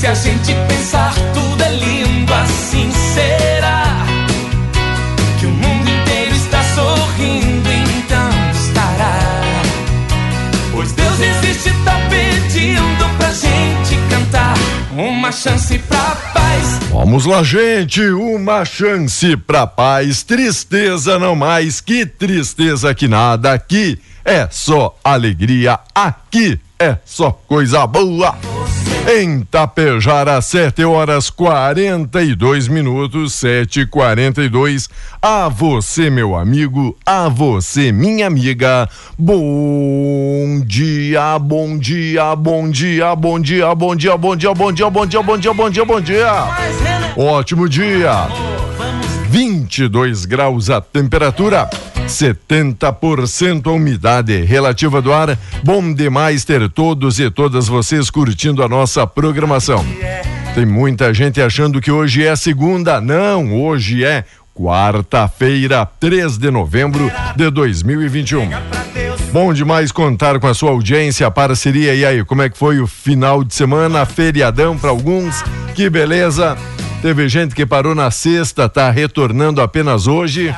Se a gente pensar, tudo é lindo, assim será. Que o mundo inteiro está sorrindo, então estará. Pois Deus existe, tá pedindo pra gente cantar. Uma chance pra paz. Vamos lá, gente, uma chance pra paz, tristeza não mais, que tristeza que nada, aqui é só alegria, aqui é só coisa boa. Em Tapejara, 7 horas 42 minutos, 7 e 42 A você, meu amigo, a você, minha amiga. Bom dia, bom dia, bom dia, bom dia, bom dia, bom dia, bom dia, bom dia, bom dia, bom dia, bom dia. Ótimo dia. 22 graus a temperatura. 70% a umidade relativa do ar. Bom demais ter todos e todas vocês curtindo a nossa programação. Tem muita gente achando que hoje é segunda. Não, hoje é quarta-feira, 3 de novembro de 2021. Bom demais contar com a sua audiência, parceria. E aí, como é que foi o final de semana? Feriadão para alguns. Que beleza. Teve gente que parou na sexta, tá retornando apenas hoje.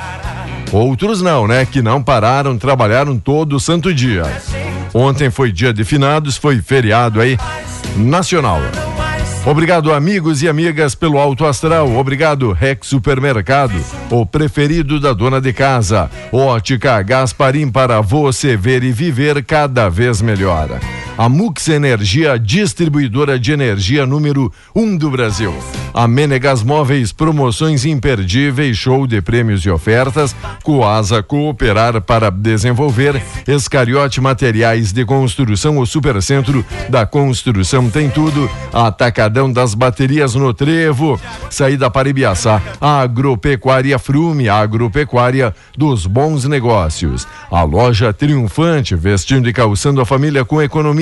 Outros não, né? Que não pararam, trabalharam todo o santo dia. Ontem foi dia de finados, foi feriado aí nacional. Obrigado, amigos e amigas, pelo Alto Astral. Obrigado, Rex Supermercado, o preferido da dona de casa. Ótica Gasparim para você ver e viver cada vez melhor. A Mux Energia, distribuidora de energia número 1 um do Brasil. A Menegas Móveis, promoções imperdíveis, show de prêmios e ofertas. Coasa Cooperar para desenvolver. Escariote Materiais de Construção, o Supercentro da Construção tem tudo. Atacadão das Baterias no Trevo. Saída para Ibiaçá. Agropecuária Frume, agropecuária dos bons negócios. A loja triunfante, vestindo e calçando a família com economia.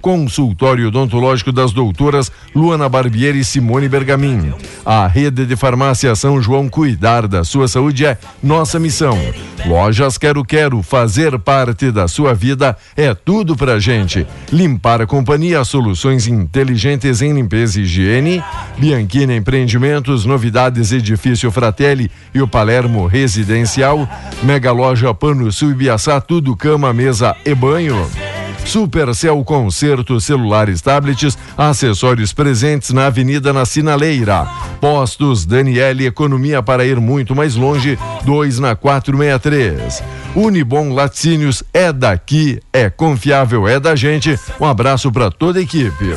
Consultório odontológico das doutoras Luana Barbieri e Simone Bergamin. A rede de farmácia São João cuidar da sua saúde é nossa missão. Lojas Quero Quero, fazer parte da sua vida é tudo pra gente. Limpar a companhia, soluções inteligentes em limpeza e higiene. Bianchina Empreendimentos, novidades Edifício Fratelli e o Palermo Residencial. Mega Loja Pano Sul Ibiaçá, tudo cama, mesa e banho. Supercell Concerto Celulares Tablets, acessórios presentes na Avenida na Sinaleira. Postos Daniele Economia para ir muito mais longe, 2 na 463. Unibom Laticínios é daqui, é confiável, é da gente. Um abraço para toda a equipe.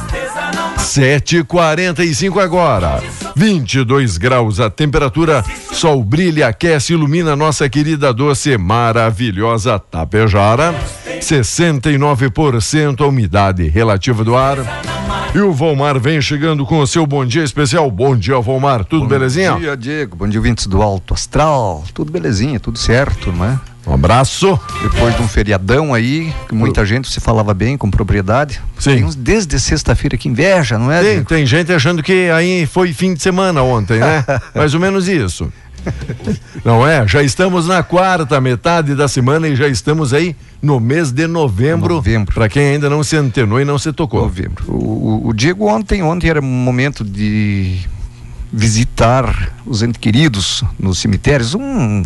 7:45 agora. 22 graus a temperatura. Sol brilha, aquece, ilumina nossa querida doce maravilhosa Tapejara. 69% a umidade relativa do ar. E o Volmar vem chegando com o seu bom dia especial. Bom dia, Volmar. Tudo bom belezinha? Bom dia, Diego. Bom dia, ouvintes do Alto Astral. Tudo belezinha, tudo certo, não é? Um abraço. Depois de um feriadão aí, que muita gente se falava bem com propriedade. Sim. Tem uns desde sexta-feira que inveja, não é? Tem, tem gente achando que aí foi fim de semana ontem, né? Mais ou menos isso. Não é? Já estamos na quarta metade da semana e já estamos aí no mês de novembro. Novembro. Para quem ainda não se antenou e não se tocou. Novembro. O, o, o Diego ontem, ontem era um momento de visitar os entes queridos nos cemitérios. Um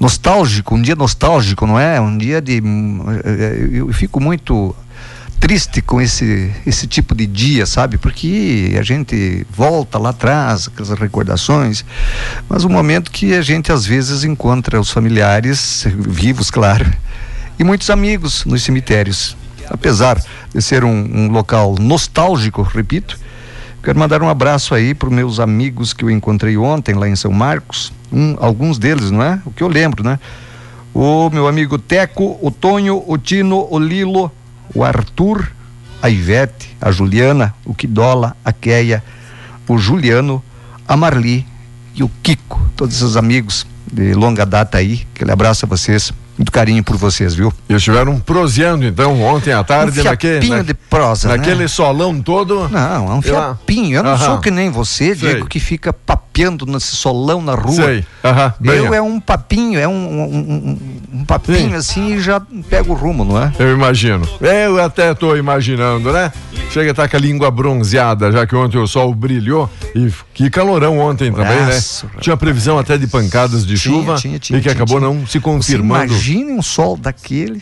nostálgico, um dia nostálgico, não é? Um dia de. Eu fico muito triste com esse, esse tipo de dia, sabe? Porque a gente volta lá atrás, aquelas recordações, mas um momento que a gente às vezes encontra os familiares vivos, claro, e muitos amigos nos cemitérios. Apesar de ser um, um local nostálgico, repito, quero mandar um abraço aí para os meus amigos que eu encontrei ontem lá em São Marcos, um, alguns deles, não é? O que eu lembro, né? O meu amigo Teco, o Tonho, o Tino, o Lilo, o Arthur, a Ivete, a Juliana, o Quidola, a Keia, o Juliano, a Marli e o Kiko, todos esses amigos de longa data aí. Aquele abraço a vocês muito carinho por vocês, viu? E estiveram proseando então ontem à tarde um naquele. Na, de prosa, naquele né? solão todo. Não, é um fiapinho. Eu não Aham. sou que nem você, Diego, Sei. que fica papeando nesse solão na rua. Sei. Aham. Eu é um papinho, é um, um, um, papinho Sim. assim e já pega o rumo, não é? Eu imagino. Eu até estou imaginando, né? Chega a estar com a língua bronzeada, já que ontem o sol brilhou. E que calorão ontem também, né? Tinha previsão até de pancadas de tinha, chuva tinha, tinha, e que acabou não se confirmando. Você imagine um sol daquele,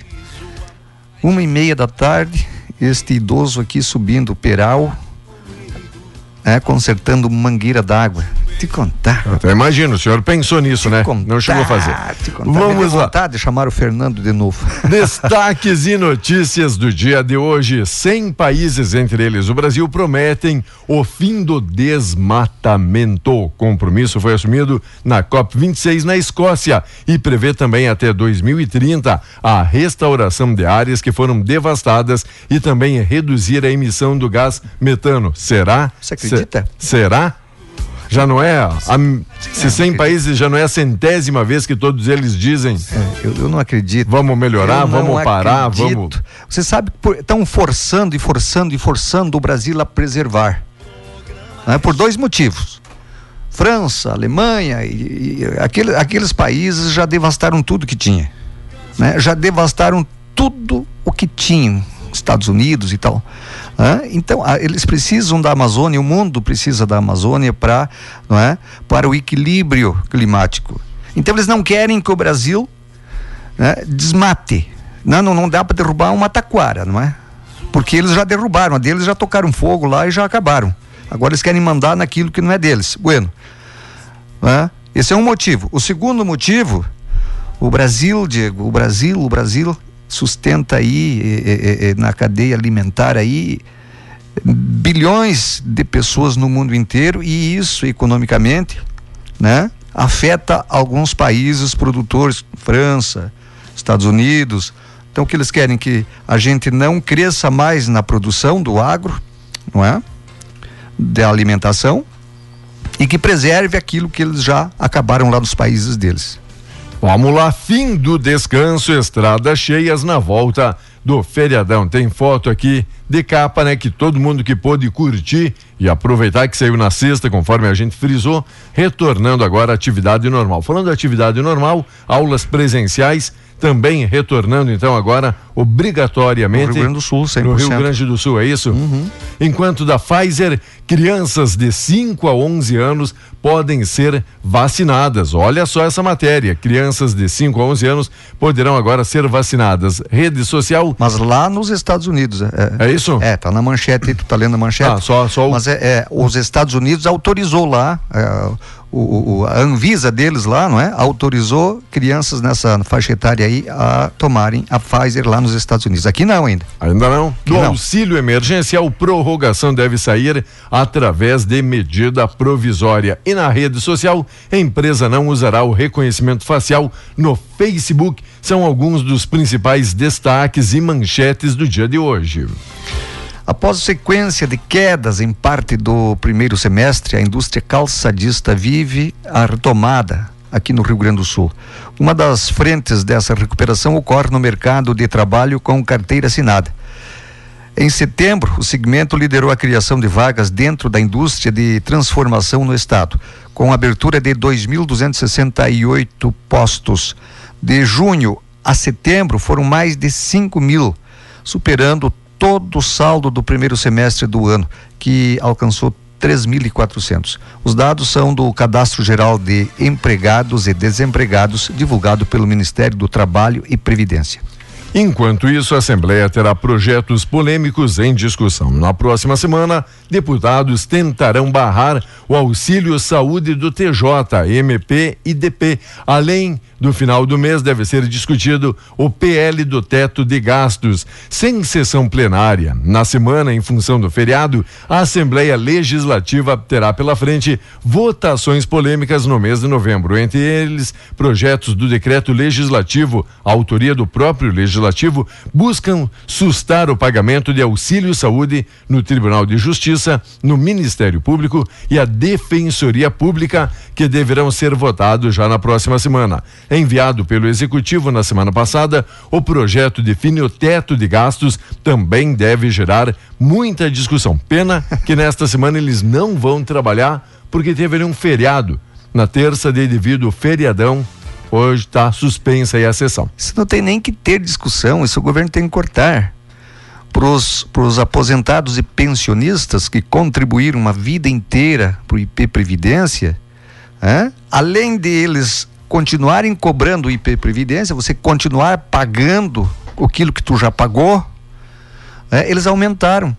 uma e meia da tarde, este idoso aqui subindo o peral, né, consertando mangueira d'água te contar. Até imagino, o senhor pensou nisso, te né? Contar, Não chegou a fazer. Vamos lá. vontade de chamar o Fernando de novo. Destaques e notícias do dia de hoje. 100 países, entre eles o Brasil, prometem o fim do desmatamento. O compromisso foi assumido na COP26 na Escócia e prevê também até 2030 a restauração de áreas que foram devastadas e também reduzir a emissão do gás metano. Será? Você acredita? Se, será? Já não é, a, se 100 países já não é a centésima vez que todos eles dizem. É, eu, eu, não acredito. Vamos melhorar, vamos parar, acredito. vamos. Você sabe que estão forçando e forçando e forçando o Brasil a preservar. Né? Por dois motivos. França, Alemanha e, e aquele, aqueles países já devastaram tudo que tinha. Né? Já devastaram tudo o que tinham. Estados Unidos e tal. Então, eles precisam da Amazônia, o mundo precisa da Amazônia para, não é? para o equilíbrio climático. Então, eles não querem que o Brasil né, desmate. Não, não, não dá para derrubar uma taquara, não é? Porque eles já derrubaram, a deles já tocaram fogo lá e já acabaram. Agora eles querem mandar naquilo que não é deles. Bueno. É? Esse é um motivo. O segundo motivo, o Brasil, Diego, o Brasil, o Brasil sustenta aí é, é, na cadeia alimentar aí bilhões de pessoas no mundo inteiro e isso economicamente, né, afeta alguns países produtores, França, Estados Unidos. Então o que eles querem que a gente não cresça mais na produção do agro, não é? Da alimentação e que preserve aquilo que eles já acabaram lá nos países deles. Vamos lá, fim do descanso, estradas cheias na volta do feriadão. Tem foto aqui de capa, né? Que todo mundo que pôde curtir e aproveitar que saiu na sexta, conforme a gente frisou, retornando agora à atividade normal. Falando da atividade normal, aulas presenciais também retornando então agora obrigatoriamente no Rio Grande do Sul, 100%. no Rio Grande do Sul, é isso? Uhum. Enquanto da Pfizer, crianças de 5 a 11 anos podem ser vacinadas. Olha só essa matéria, crianças de 5 a 11 anos poderão agora ser vacinadas. Rede social. Mas lá nos Estados Unidos. É, é isso? É, tá na manchete, tu tá lendo a manchete. Ah, só, só o... Mas é, é os Estados Unidos autorizou lá é, o, o, a Anvisa deles lá, não é? Autorizou crianças nessa faixa etária aí a tomarem a Pfizer lá nos Estados Unidos. Aqui não ainda. Ainda não? Do não. auxílio emergencial, prorrogação deve sair através de medida provisória. E na rede social, a empresa não usará o reconhecimento facial no Facebook. São alguns dos principais destaques e manchetes do dia de hoje. Após sequência de quedas em parte do primeiro semestre, a indústria calçadista vive a retomada aqui no Rio Grande do Sul. Uma das frentes dessa recuperação ocorre no mercado de trabalho com carteira assinada. Em setembro, o segmento liderou a criação de vagas dentro da indústria de transformação no estado, com abertura de 2.268 postos. De junho a setembro, foram mais de 5 mil, superando todo o saldo do primeiro semestre do ano, que alcançou 3.400. Os dados são do Cadastro Geral de Empregados e Desempregados, divulgado pelo Ministério do Trabalho e Previdência. Enquanto isso, a Assembleia terá projetos polêmicos em discussão. Na próxima semana, deputados tentarão barrar o auxílio saúde do TJ, MP e DP. Além do final do mês, deve ser discutido o PL do teto de gastos, sem sessão plenária. Na semana, em função do feriado, a Assembleia Legislativa terá pela frente votações polêmicas no mês de novembro. Entre eles, projetos do decreto legislativo, autoria do próprio legislativo, buscam sustar o pagamento de auxílio saúde no Tribunal de Justiça, no Ministério Público e a Defensoria Pública, que deverão ser votados já na próxima semana. Enviado pelo Executivo na semana passada, o projeto define o teto de gastos, também deve gerar muita discussão. Pena que nesta semana eles não vão trabalhar porque teve um feriado. Na terça, de devido feriadão, hoje está suspensa aí a sessão. Isso não tem nem que ter discussão, isso o governo tem que cortar. Para os aposentados e pensionistas que contribuíram uma vida inteira para o IP Previdência, além deles continuarem cobrando o IP Previdência, você continuar pagando aquilo que tu já pagou, é? eles aumentaram.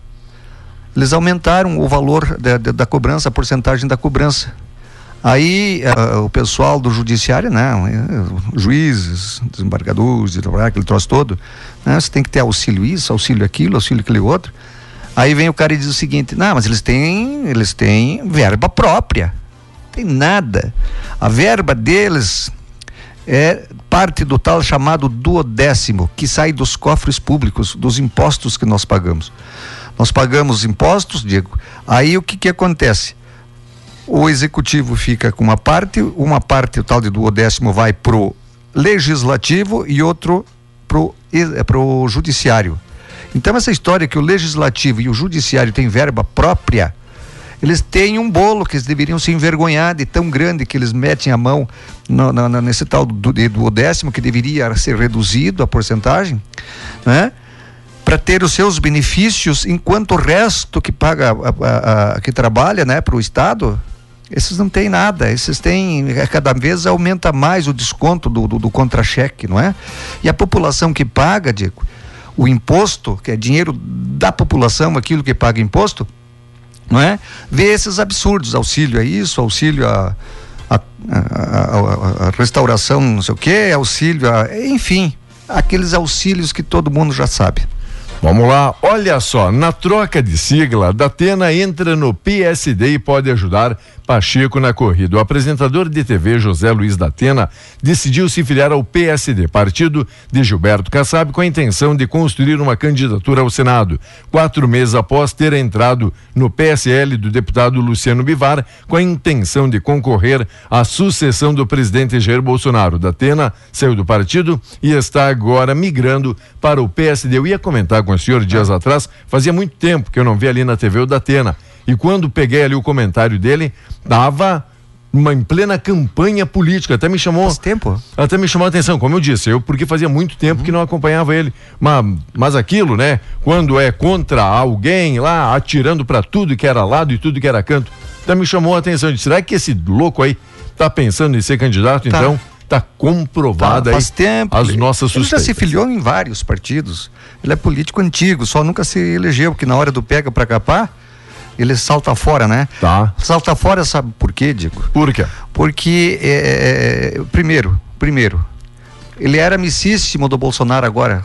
Eles aumentaram o valor da, da, da cobrança, a porcentagem da cobrança. Aí uh, o pessoal do judiciário, né, juízes, desembargadores, aquele troço todo, né, você tem que ter auxílio isso, auxílio aquilo, auxílio aquele outro. Aí vem o cara e diz o seguinte: não, mas eles têm, eles têm verba própria. Tem nada. A verba deles é parte do tal chamado duodécimo, que sai dos cofres públicos, dos impostos que nós pagamos. Nós pagamos impostos, Diego. Aí o que que acontece? o executivo fica com uma parte, uma parte o tal de duodécimo vai pro legislativo e outro pro, é, pro judiciário. Então essa história que o legislativo e o judiciário têm verba própria, eles têm um bolo que eles deveriam se envergonhar de tão grande que eles metem a mão no, no, nesse tal do, do décimo que deveria ser reduzido a porcentagem, né? Para ter os seus benefícios, enquanto o resto que paga, a, a, a, que trabalha, né, para o Estado, esses não têm nada, esses têm, é, cada vez aumenta mais o desconto do, do, do contra-cheque, não é? E a população que paga, Diego, o imposto, que é dinheiro da população, aquilo que paga imposto, não é? Vê esses absurdos, auxílio a isso, auxílio a, a, a, a restauração, não sei o quê, auxílio a, enfim, aqueles auxílios que todo mundo já sabe. Vamos lá, olha só, na troca de sigla, Datena entra no PSD e pode ajudar Pacheco na corrida. O apresentador de TV José Luiz da Atena decidiu se filiar ao PSD, partido de Gilberto Kassab, com a intenção de construir uma candidatura ao Senado. Quatro meses após ter entrado no PSL do deputado Luciano Bivar, com a intenção de concorrer à sucessão do presidente Jair Bolsonaro. Da Atena saiu do partido e está agora migrando para o PSD. Eu ia comentar com o senhor dias atrás, fazia muito tempo que eu não vi ali na TV o da Atena. E quando peguei ali o comentário dele, dava uma em plena campanha política, até me chamou. Faz tempo? Até me chamou a atenção, como eu disse, eu porque fazia muito tempo uhum. que não acompanhava ele. Mas, mas aquilo, né? Quando é contra alguém lá, atirando para tudo que era lado e tudo que era canto, até me chamou a atenção. Disse, será que esse louco aí tá pensando em ser candidato, tá. então? Tá comprovada tá, faz aí tempo. as nossas suspeitas. Ele já se filiou em vários partidos. Ele é político antigo, só nunca se elegeu, porque na hora do pega para capar, ele salta fora, né? Tá. Salta fora, sabe por quê, Diego? Por quê? Porque, é, é, é, primeiro, primeiro, ele era amicíssimo do Bolsonaro agora.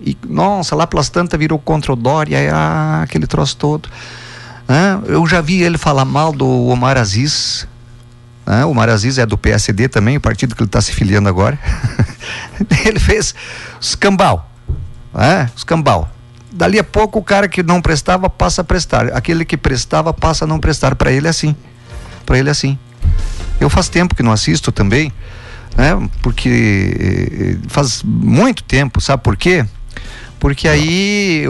E, nossa, lá pelas tantas virou contra o Dória, ah, aquele troço todo. Ah, eu já vi ele falar mal do Omar Aziz. Ah, o Omar Aziz é do PSD também, o partido que ele está se filiando agora. ele fez os cambal dali a pouco o cara que não prestava passa a prestar, aquele que prestava passa a não prestar. Para ele é assim. Para ele é assim. Eu faz tempo que não assisto também, né? Porque eh, faz muito tempo, sabe por quê? Porque aí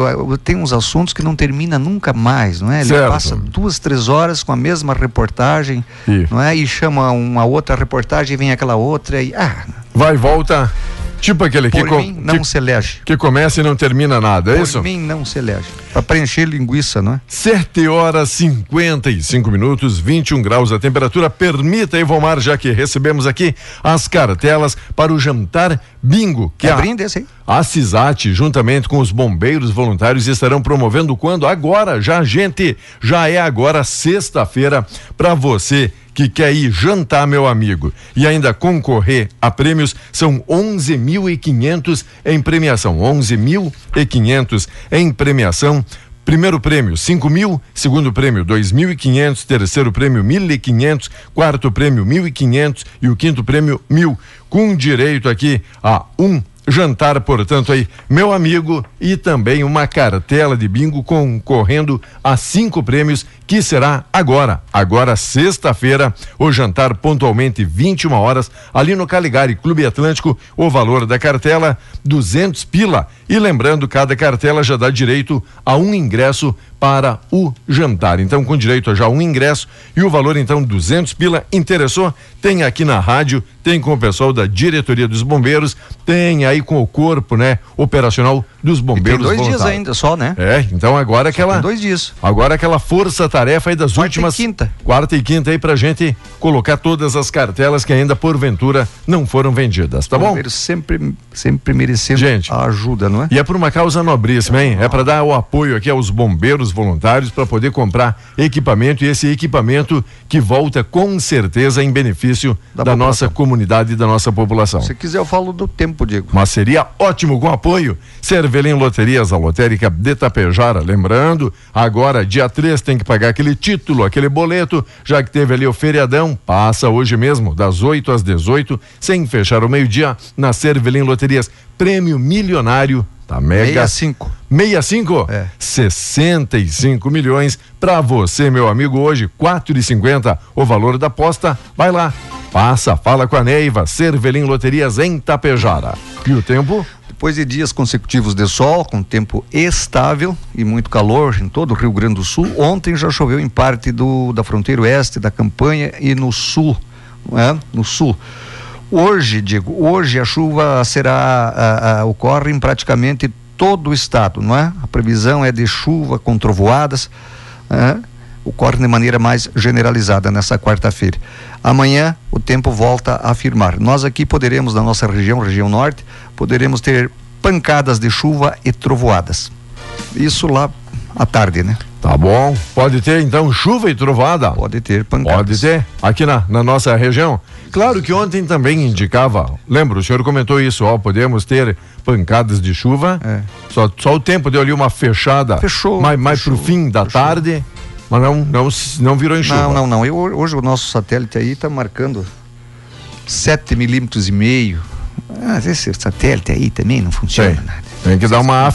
tem uns assuntos que não termina nunca mais, não é? Ele certo. passa duas, três horas com a mesma reportagem, não é? E chama uma outra reportagem e vem aquela outra e ah. Vai e volta Tipo aquele que, Por com- mim, não que, se elege. que começa e não termina nada, é Por isso? mim, não se elege. Para preencher linguiça, não é? 7 horas 55 minutos, 21 graus a temperatura. Permita, Ivomar, já que recebemos aqui as cartelas para o jantar bingo, que É a, brinde esse aí? a CISAT, juntamente com os bombeiros voluntários, estarão promovendo quando? Agora, já, gente, já é agora sexta-feira para você que quer ir jantar, meu amigo, e ainda concorrer a prêmios, são 11.500 em premiação. 11.500 em premiação. Primeiro prêmio, 5 mil. Segundo prêmio, 2.500. Terceiro prêmio, 1.500. Quarto prêmio, 1.500. E o quinto prêmio, mil. Com direito aqui a um jantar, portanto, aí, meu amigo, e também uma cartela de bingo concorrendo a cinco prêmios, que será agora, agora sexta-feira, o jantar pontualmente 21 horas, ali no Caligari Clube Atlântico, o valor da cartela 200 pila. E lembrando, cada cartela já dá direito a um ingresso para o jantar. Então, com direito a já um ingresso e o valor então 200 pila. Interessou? Tem aqui na rádio, tem com o pessoal da diretoria dos bombeiros, tem aí com o corpo, né, operacional dos E tem bombeiros dois dias ainda só, né? É, então agora aquela Tem dois dias. Agora aquela força-tarefa aí das Quarta e últimas. quinta. Quarta e quinta aí pra gente colocar todas as cartelas que ainda porventura não foram vendidas, tá bom? Bombeiros sempre, sempre merecendo Gente. a ajuda, não é? E é por uma causa nobríssima, hein? É para dar o apoio aqui aos bombeiros voluntários para poder comprar equipamento e esse equipamento que volta com certeza em benefício da, Da nossa comunidade e da nossa população. Se quiser, eu falo do tempo, Diego. Mas seria ótimo com apoio. Cervelim Loterias, a lotérica de Tapejara. Lembrando, agora, dia 3, tem que pagar aquele título, aquele boleto, já que teve ali o feriadão. Passa hoje mesmo, das 8 às 18, sem fechar o meio-dia, na Cervelim Loterias. Prêmio milionário. Tá mega. 65. 65? É. 65 milhões para você, meu amigo, hoje, 4,50 o valor da aposta. Vai lá. Passa, fala com a Neiva, Cervelim Loterias em Tapejara. E o tempo? Depois de dias consecutivos de sol, com tempo estável e muito calor em todo o Rio Grande do Sul, ontem já choveu em parte do, da fronteira oeste da campanha e no sul, é? No sul. Hoje, digo, hoje a chuva será a- a- ocorre em praticamente todo o estado, não é? A previsão é de chuva com trovoadas, é? Ocorre de maneira mais generalizada nessa quarta-feira. Amanhã o tempo volta a afirmar. Nós aqui poderemos, na nossa região, região norte, poderemos ter pancadas de chuva e trovoadas. Isso lá à tarde, né? Tá bom. Pode ter então chuva e trovada? Pode ter pancadas. Pode ter. Aqui na, na nossa região. Claro que ontem também indicava, lembra, o senhor comentou isso, ó, podemos ter pancadas de chuva. É. Só, só o tempo deu ali uma fechada. Fechou, Mais, mais pro fechou, fim da fechou. tarde, mas não, não, não virou em chuva. Não, não, não. Eu, hoje o nosso satélite aí está marcando 7 milímetros e meio. Ah, esse satélite aí também não funciona Tem. nada. Tem que dar uma,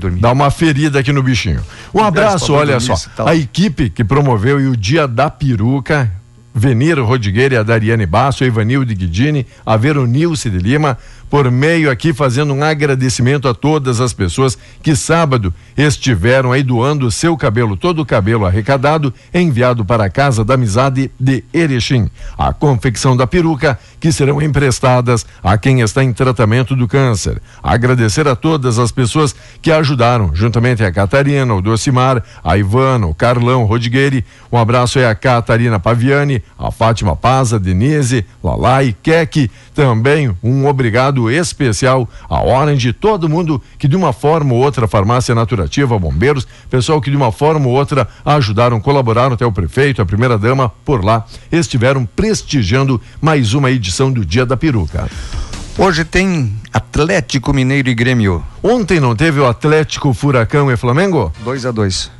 dormir. dar uma ferida aqui no bichinho. Um abraço, olha só. A equipe que promoveu e o Dia da Peruca, Venir Rodrigueira a Dariane Basso, a Ivanilde Guidini, a Veronilce de Lima, por meio aqui fazendo um agradecimento a todas as pessoas que sábado estiveram aí doando o seu cabelo, todo o cabelo arrecadado, enviado para a Casa da Amizade de Erechim. A confecção da peruca, que serão emprestadas a quem está em tratamento do câncer. Agradecer a todas as pessoas que ajudaram, juntamente a Catarina, o Docimar, a Ivana, o Carlão, o Rodrigueira. Um abraço aí a Catarina Paviani, a Fátima Paz, a Denise, Lalai, Kek. Também um obrigado especial a Orange, todo mundo que de uma forma ou outra, Farmácia Naturativa, Bombeiros, pessoal que de uma forma ou outra ajudaram, colaboraram até o prefeito, a primeira dama por lá, estiveram prestigiando mais uma edição do Dia da Peruca. Hoje tem Atlético Mineiro e Grêmio. Ontem não teve o Atlético Furacão e Flamengo? 2 a 2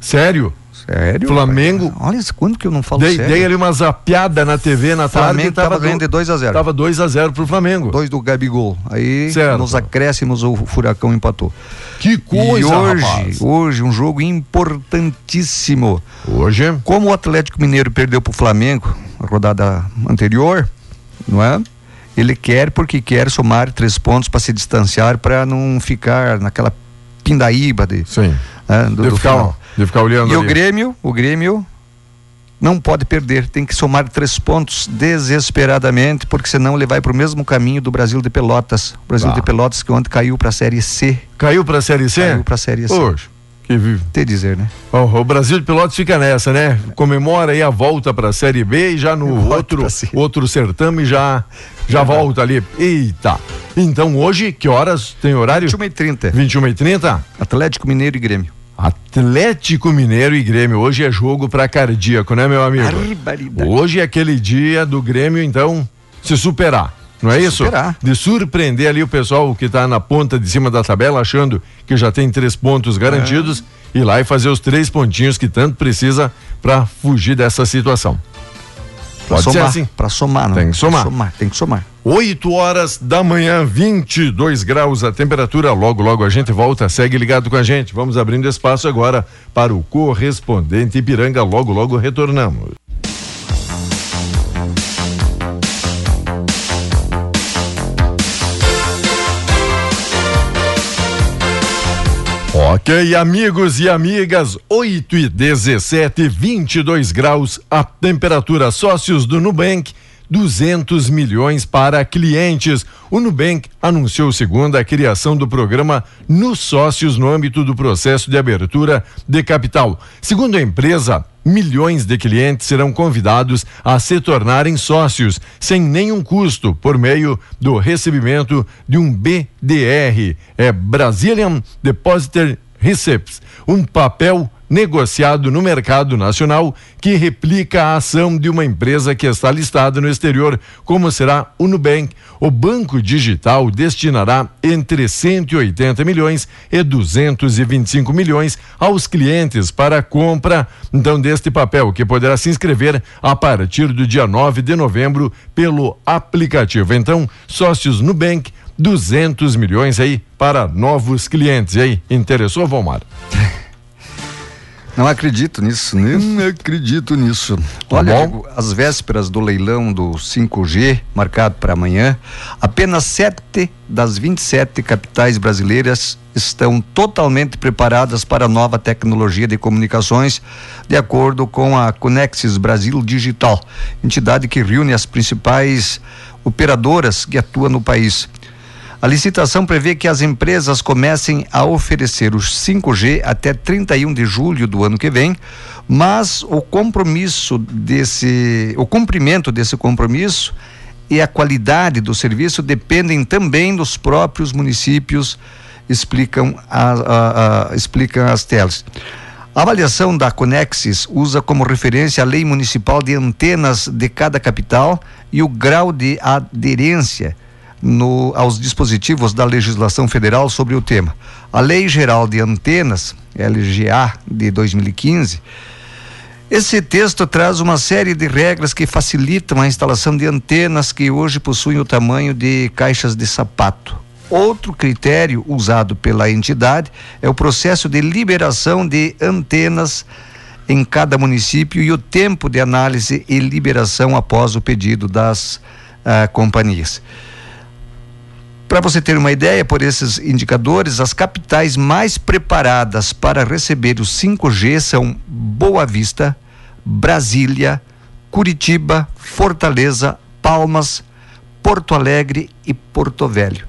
Sério? Sério? Flamengo- rapaz? Olha, quando que eu não falo Dei, sério? dei ali uma zapiada na TV na tarde. Flamengo tava do- ganhando de 2 a 0. Tava 2 a 0 pro Flamengo. Dois do Gabigol. Aí, Certo. nos acréscimos, o Furacão empatou. Que coisa, e hoje, rapaz. hoje, um jogo importantíssimo. Hoje, Como o Atlético Mineiro perdeu pro Flamengo na rodada anterior, não é? Ele quer porque quer somar três pontos para se distanciar para não ficar naquela pindaíba de, sim. né, do, De do ficar, de ficar olhando E o ali. Grêmio, o Grêmio não pode perder, tem que somar três pontos desesperadamente, porque senão ele vai para o mesmo caminho do Brasil de Pelotas. O Brasil Ah. de Pelotas que ontem caiu para a Série C. Caiu pra Série C? Caiu para a Série C. Hoje. Que vive. Te dizer, né? Ó, o Brasil de Pelotas fica nessa, né? Comemora aí a volta pra Série B e já no outro, outro certame já, já volta ali. Eita! Então hoje, que horas tem horário? 21 e 30. 21 e 30 Atlético Mineiro e Grêmio. Atlético Mineiro e Grêmio. Hoje é jogo pra cardíaco, né, meu amigo? Hoje é aquele dia do Grêmio, então, se superar. Não é isso? superar. De surpreender ali o pessoal que tá na ponta de cima da tabela, achando que já tem três pontos garantidos, É. ir lá e fazer os três pontinhos que tanto precisa para fugir dessa situação. Pra Pode ser somar, assim. Pra somar, não. Tem que somar. Tem que somar. 8 horas da manhã, 22 graus a temperatura. Logo, logo a gente volta. Segue ligado com a gente. Vamos abrindo espaço agora para o correspondente Ipiranga. Logo, logo retornamos. Ok, amigos e amigas, 8 e 17, 22 graus a temperatura. Sócios do Nubank, 200 milhões para clientes. O Nubank anunciou segunda a criação do programa Nos Sócios no âmbito do processo de abertura de capital. Segundo a empresa, milhões de clientes serão convidados a se tornarem sócios sem nenhum custo por meio do recebimento de um BDR, é Brazilian Depository Receipts, um papel negociado no mercado nacional que replica a ação de uma empresa que está listada no exterior, como será o Nubank. O banco digital destinará entre 180 milhões e 225 milhões aos clientes para compra então deste papel, que poderá se inscrever a partir do dia 9 de novembro pelo aplicativo. Então, sócios Nubank 200 milhões aí para novos clientes. E aí, interessou, Valmar? Não acredito nisso, não acredito nisso. Olha, bom. Diego, às vésperas do leilão do 5G, marcado para amanhã, apenas sete das 27 capitais brasileiras estão totalmente preparadas para a nova tecnologia de comunicações, de acordo com a Conexis Brasil Digital, entidade que reúne as principais operadoras que atuam no país. A licitação prevê que as empresas comecem a oferecer os 5G até 31 de julho do ano que vem, mas o compromisso desse, o cumprimento desse compromisso e a qualidade do serviço dependem também dos próprios municípios, explicam, a, a- a- explicam as telas. A avaliação da Conexis usa como referência a lei municipal de antenas de cada capital e o grau de aderência no- aos dispositivos da legislação federal sobre o tema. A Lei Geral de Antenas, LGA, de 2015, esse texto traz uma série de regras que facilitam a instalação de antenas que hoje possuem o tamanho de caixas de sapato. Outro critério usado pela entidade é o processo de liberação de antenas em cada município e o tempo de análise e liberação após o pedido das ah, companhias. Para você ter uma ideia, por esses indicadores, as capitais mais preparadas para receber o 5G são Boa Vista, Brasília, Curitiba, Fortaleza, Palmas, Porto Alegre e Porto Velho.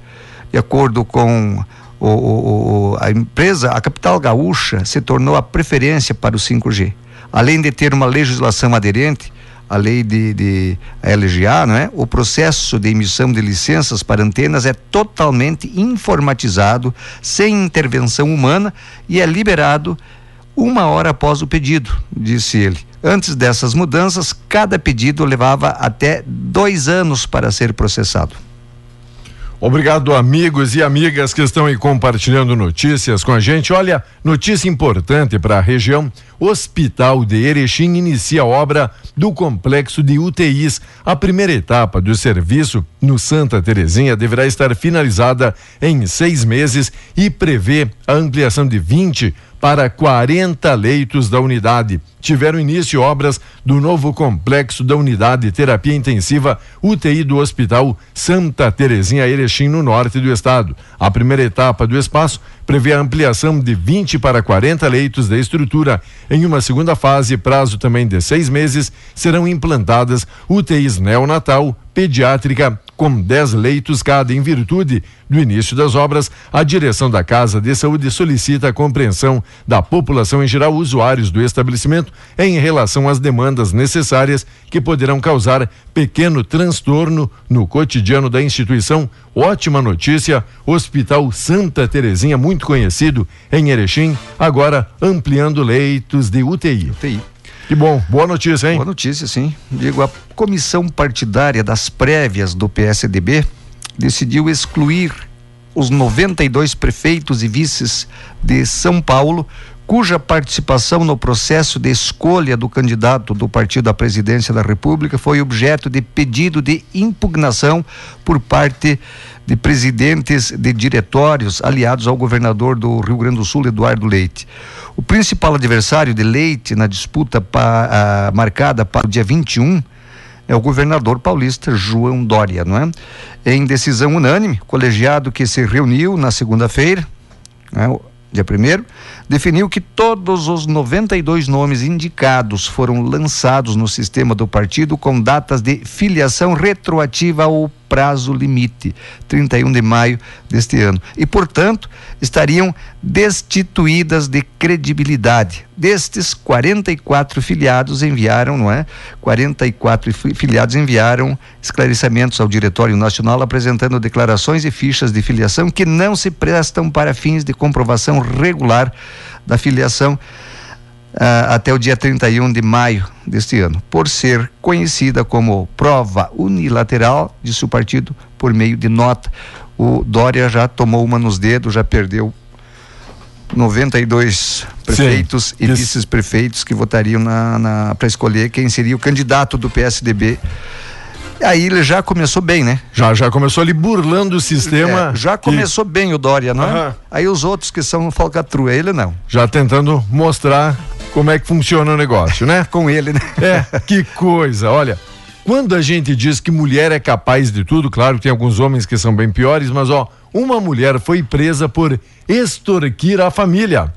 De acordo com o- o- o- a empresa, a capital gaúcha se tornou a preferência para o 5G. Além de ter uma legislação aderente, a lei de, de LGA, não é? O processo de emissão de licenças para antenas é totalmente informatizado, sem intervenção humana e é liberado uma hora após o pedido, disse ele. Antes dessas mudanças, cada pedido levava até dois anos para ser processado. Obrigado, amigos e amigas que estão aí compartilhando notícias com a gente. Olha, notícia importante para a região: Hospital de Erechim inicia a obra do complexo de UTIs. A primeira etapa do serviço no Santa Terezinha deverá estar finalizada em seis meses e prevê a ampliação de 20 para 40 leitos da unidade. Tiveram início obras do novo complexo da unidade de terapia intensiva UTI do Hospital Santa Terezinha Erechim, no norte do estado. A primeira etapa do espaço prevê a ampliação de 20 para 40 leitos da estrutura. Em uma segunda fase, prazo também de seis meses, serão implantadas UTIs neonatal, pediátrica, com 10 leitos cada. Em virtude do início das obras, a direção da Casa de Saúde solicita a compreensão da população em geral, usuários do estabelecimento, em relação às demandas necessárias que poderão causar pequeno transtorno no cotidiano da instituição. Ótima notícia: Hospital Santa Terezinha, muito conhecido em Erechim, agora ampliando leitos de UTI. UTI. Que bom, boa notícia, hein? Boa notícia, sim. Digo, a comissão partidária das prévias do PSDB decidiu excluir os 92 prefeitos e vices de São Paulo, cuja participação no processo de escolha do candidato do partido à presidência da República foi objeto de pedido de impugnação por parte de presidentes de diretórios aliados ao governador do Rio Grande do Sul, Eduardo Leite. O principal adversário de Leite na disputa pa, marcada para o dia 21 é o governador paulista João Dória, não é? Em decisão unânime, colegiado que se reuniu na segunda-feira, né, dia 1 definiu que todos os 92 nomes indicados foram lançados no sistema do partido com datas de filiação retroativa ao prazo limite, 31 de maio deste ano. E, portanto, estariam destituídas de credibilidade. Destes 44 filiados enviaram, não é? 44 filiados enviaram esclarecimentos ao Diretório Nacional apresentando declarações e fichas de filiação que não se prestam para fins de comprovação regular da filiação Uh, até o dia 31 de maio deste ano, por ser conhecida como prova unilateral, disse o partido por meio de nota. O Dória já tomou uma nos dedos, já perdeu 92 prefeitos Sim, e vice-prefeitos que votariam na, na para escolher quem seria o candidato do PSDB. Aí ele já começou bem, né? Já, já começou ali burlando o sistema. É, já começou que... bem o Dória, não é? Aí os outros que são falcatrua, ele não. Já tentando mostrar como é que funciona o negócio, né? Com ele, né? É, que coisa. Olha, quando a gente diz que mulher é capaz de tudo, claro que tem alguns homens que são bem piores, mas ó, uma mulher foi presa por extorquir a família.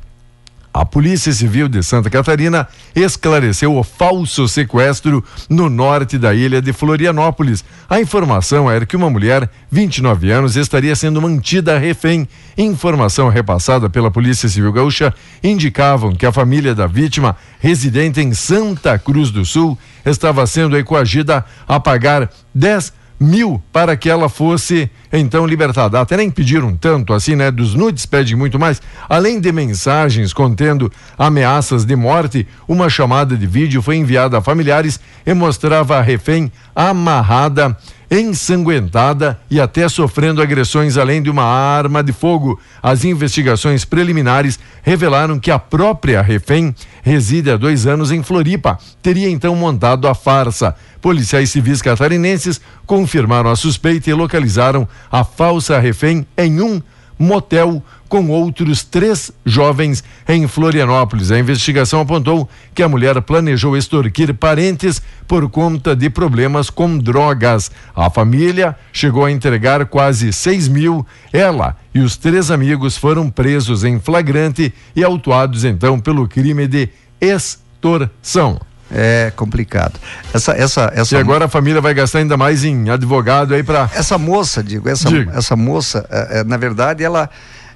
A Polícia Civil de Santa Catarina esclareceu o falso sequestro no norte da ilha de Florianópolis. A informação era que uma mulher, 29 anos, estaria sendo mantida refém. Informação repassada pela Polícia Civil Gaúcha indicavam que a família da vítima, residente em Santa Cruz do Sul, estava sendo coagida a pagar 10 mil para que ela fosse então libertada. Até nem pediram tanto assim, né? Dos nudes pedem muito mais. Além de mensagens contendo ameaças de morte, uma chamada de vídeo foi enviada a familiares e mostrava a refém amarrada ensanguentada e até sofrendo agressões além de uma arma de fogo. As investigações preliminares revelaram que a própria refém reside há dois anos em Floripa. Teria então montado a farsa. Policiais civis catarinenses confirmaram a suspeita e localizaram a falsa refém em um motel com outros três jovens em Florianópolis. A investigação apontou que a mulher planejou extorquir parentes por conta de problemas com drogas. A família chegou a entregar quase seis mil. Ela e os três amigos foram presos em flagrante e autuados então pelo crime de extorsão. É complicado. Essa, essa, essa. E agora a família vai gastar ainda mais em advogado aí para. Essa moça, digo, essa, essa moça, é, é, na verdade, ela,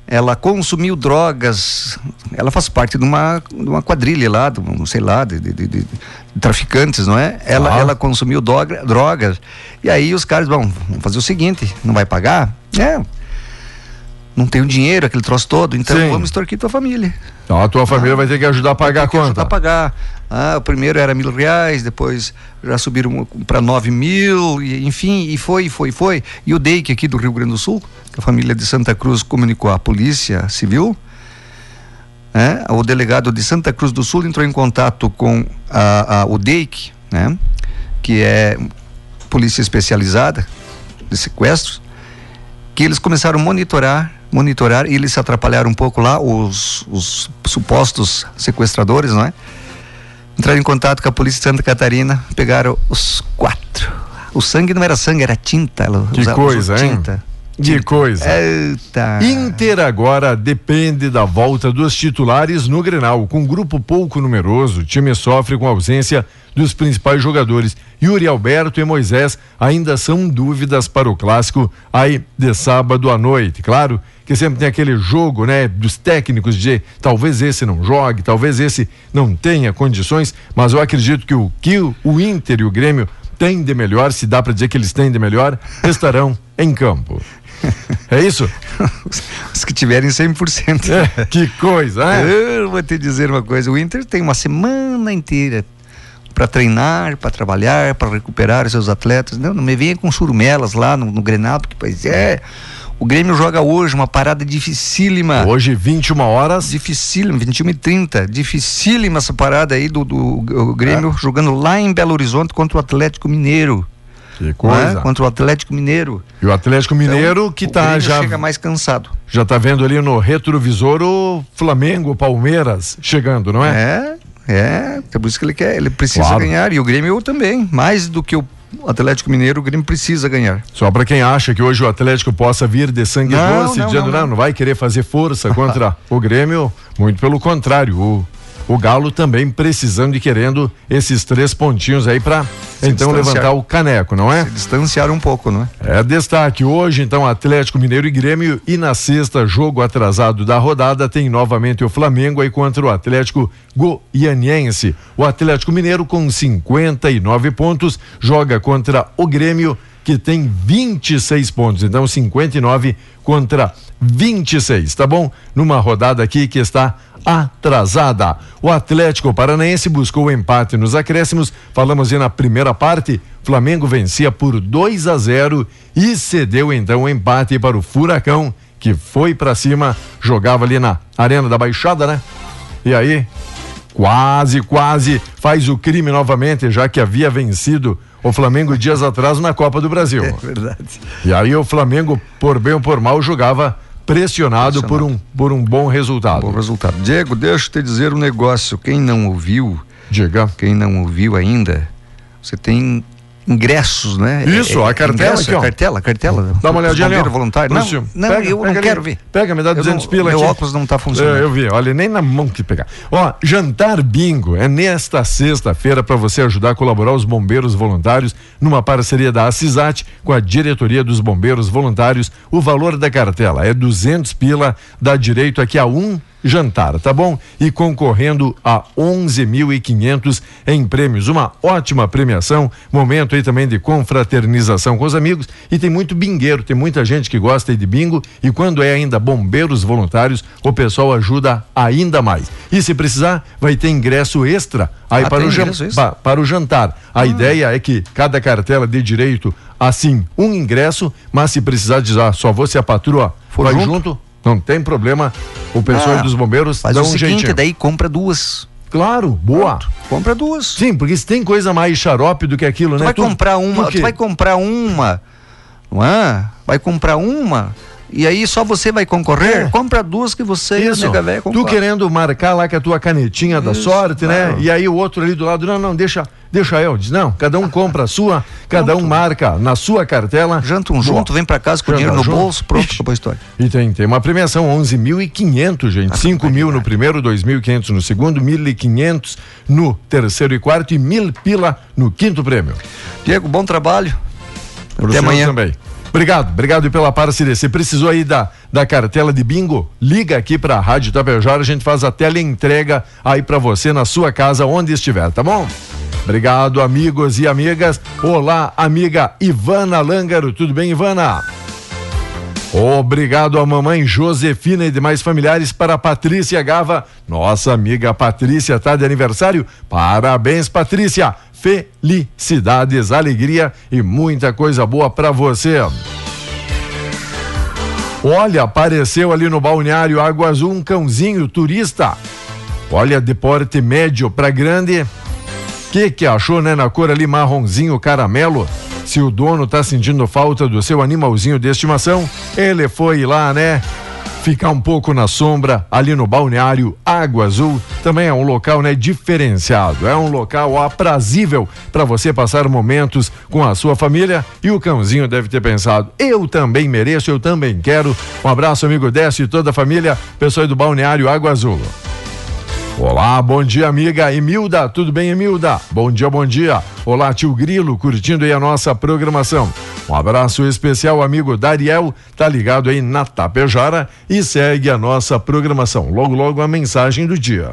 ela consumiu drogas. Ela faz parte de uma, de uma quadrilha lá, de, não sei lá, de, de, de, traficantes, não é? Ela, ah. ela consumiu droga, drogas. E aí os caras vão, vão fazer o seguinte: não vai pagar? É não tenho dinheiro, aquele troço todo, então Sim. vamos extorquir tua família. Então a tua família ah, vai ter que ajudar a pagar a conta. Ajudar a pagar. Ah, o primeiro era mil reais, depois já subiram para nove mil, e, enfim, e foi, foi, foi. E o DEIC aqui do Rio Grande do Sul, a família de Santa Cruz comunicou à Polícia Civil, né? o delegado de Santa Cruz do Sul entrou em contato com a, a, o DEIC, né? que é polícia especializada de sequestros, que eles começaram a monitorar monitorar e eles se atrapalharam um pouco lá, os, os supostos sequestradores, não é? Entraram em contato com a polícia de Santa Catarina, pegaram os quatro. O sangue não era sangue, era tinta. Que coisa, usou hein? tinta. Que coisa. Eita. Inter agora depende da volta dos titulares no Grenal. Com um grupo pouco numeroso, o time sofre com a ausência dos principais jogadores. Yuri Alberto e Moisés ainda são dúvidas para o clássico aí de sábado à noite. Claro que sempre tem aquele jogo, né, dos técnicos de talvez esse não jogue, talvez esse não tenha condições, mas eu acredito que o que o Inter e o Grêmio têm de melhor, se dá para dizer que eles têm de melhor, estarão em campo. É isso? Os que tiverem 100%. É, que coisa, né? Eu vou te dizer uma coisa: o Inter tem uma semana inteira para treinar, para trabalhar, para recuperar seus atletas. Não, não me venha com surmelas lá no, no Grenal, porque, pois é. O Grêmio joga hoje uma parada dificílima. Hoje, 21 horas. Dificílima, 21 e 30. Dificílima essa parada aí do, do Grêmio É. jogando lá em Belo Horizonte contra o Atlético Mineiro. Que é? coisa. Contra o Atlético Mineiro. E o Atlético Mineiro Então, que tá já chega mais cansado. já tá vendo ali no retrovisor o Flamengo, Palmeiras chegando, não é? É, é, é por isso que ele quer, ele precisa Claro. ganhar e o Grêmio também, mais do que o Atlético Mineiro, o Grêmio precisa ganhar. Só para quem acha que hoje o Atlético possa vir de sangue Não, doce, não, dizendo não, não, não. não vai querer fazer força contra o Grêmio, muito pelo contrário, o o Galo também precisando e querendo esses três pontinhos aí para então levantar o caneco, não é? Se distanciar um pouco, não é? É destaque hoje, então, Atlético Mineiro e Grêmio. E na sexta, jogo atrasado da rodada, tem novamente o Flamengo aí contra o Atlético Goianiense. O Atlético Mineiro, com 59 pontos, joga contra o Grêmio, que tem 26 pontos. Então, 59 contra 26, tá bom? Numa rodada aqui que está atrasada. O Atlético Paranaense buscou o empate nos acréscimos. Falamos aí na primeira parte. Flamengo vencia por 2 a 0 e cedeu então o empate para o Furacão, que foi para cima, jogava ali na Arena da Baixada, né? E aí, quase, quase faz o crime novamente, já que havia vencido o Flamengo dias atrás na Copa do Brasil. verdade. E aí o Flamengo, por bem ou por mal, jogava pressionado, por um por um bom resultado. Bom resultado. Diego, deixa eu te dizer um negócio. Quem não ouviu, Diga. quem não ouviu ainda, você tem ingressos, né? Isso, a cartela ingresso, aqui, ó. Cartela, cartela. Dá uma olhadinha ali, voluntário. Não, não pega, eu não ali. quero ver. Pega, me dá Eu 200 não- pila meu aqui. óculos não tá funcionando. É, eu vi, olha, nem na mão que pegar. Ó, jantar bingo é nesta sexta-feira para você ajudar a colaborar os bombeiros voluntários numa parceria da Assisat com a diretoria dos bombeiros voluntários. O valor da cartela é 200 pila, dá direito aqui a um jantar, tá bom? E concorrendo a 11.500 em prêmios. Uma ótima premiação, momento aí também de confraternização com os amigos e tem muito bingueiro, tem muita gente que gosta aí de bingo e quando é ainda bombeiros voluntários, o pessoal ajuda ainda mais. E se precisar, vai ter ingresso extra aí Ah, para, o jan- para o jantar. A ideia é que cada cartela dê direito assim um ingresso, mas se precisar dizer, ah, só você a patroa For vai junto? junto, não tem problema. O pessoal Ah, dos bombeiros Faz dá o um seguinte, jeitinho. daí compra duas. Claro, boa. Compra duas. Sim, porque se tem coisa mais xarope do que aquilo, Tu né? vai comprar uma, tu tu vai comprar uma, não é? Vai comprar uma e aí só você vai concorrer? É. Compra duas que você e a Isso. nega véia Tu querendo marcar lá com a tua canetinha da sorte, né? claro. E aí o outro ali do lado, não, não, deixa, deixa eu. Diz, não, cada um compra a sua, cada um marca na sua cartela. Janta Boa. junto, vem pra casa com o Janta dinheiro no junto. bolso, pronto, acabou a história. E tem, tem uma premiação, 11.500, gente. 5 mil no primeiro, 2.500 no segundo, 1.500 no terceiro e quarto e mil pila no quinto prêmio. Diego, bom trabalho. Pro Até amanhã. também. Obrigado, obrigado pela parceria. Se precisou aí da, da cartela de bingo, liga aqui pra Rádio Tapejara, a gente faz a tela entrega aí pra você na sua casa, onde estiver, tá bom? Obrigado, amigos e amigas. Olá, amiga Ivana Lângaro. Tudo bem, Ivana? Obrigado a mamãe Josefina e demais familiares para a Patrícia Gava. Nossa amiga Patrícia tá de aniversário. Parabéns, Patrícia. Felicidades, alegria e muita coisa boa para você. Olha, apareceu ali no balneário Água Azul um cãozinho turista. Olha, de porte médio para grande. Que que achou, né, na cor ali marronzinho caramelo? Se o dono tá sentindo falta do seu animalzinho de estimação, ele foi lá, né? Ficar um pouco na sombra ali no balneário Água Azul. Também é um local, né, diferenciado. É um local aprazível para você passar momentos com a sua família e o cãozinho deve ter pensado: "Eu também mereço, eu também quero". Um abraço amigo Décio e toda a família, pessoal do balneário Água Azul. Olá, bom dia, amiga Emilda. Tudo bem, Emilda? Bom dia, bom dia. Olá, tio Grilo, curtindo aí a nossa programação. Um abraço especial, amigo Dariel, tá ligado aí na Tapejara e segue a nossa programação. Logo, logo a mensagem do dia.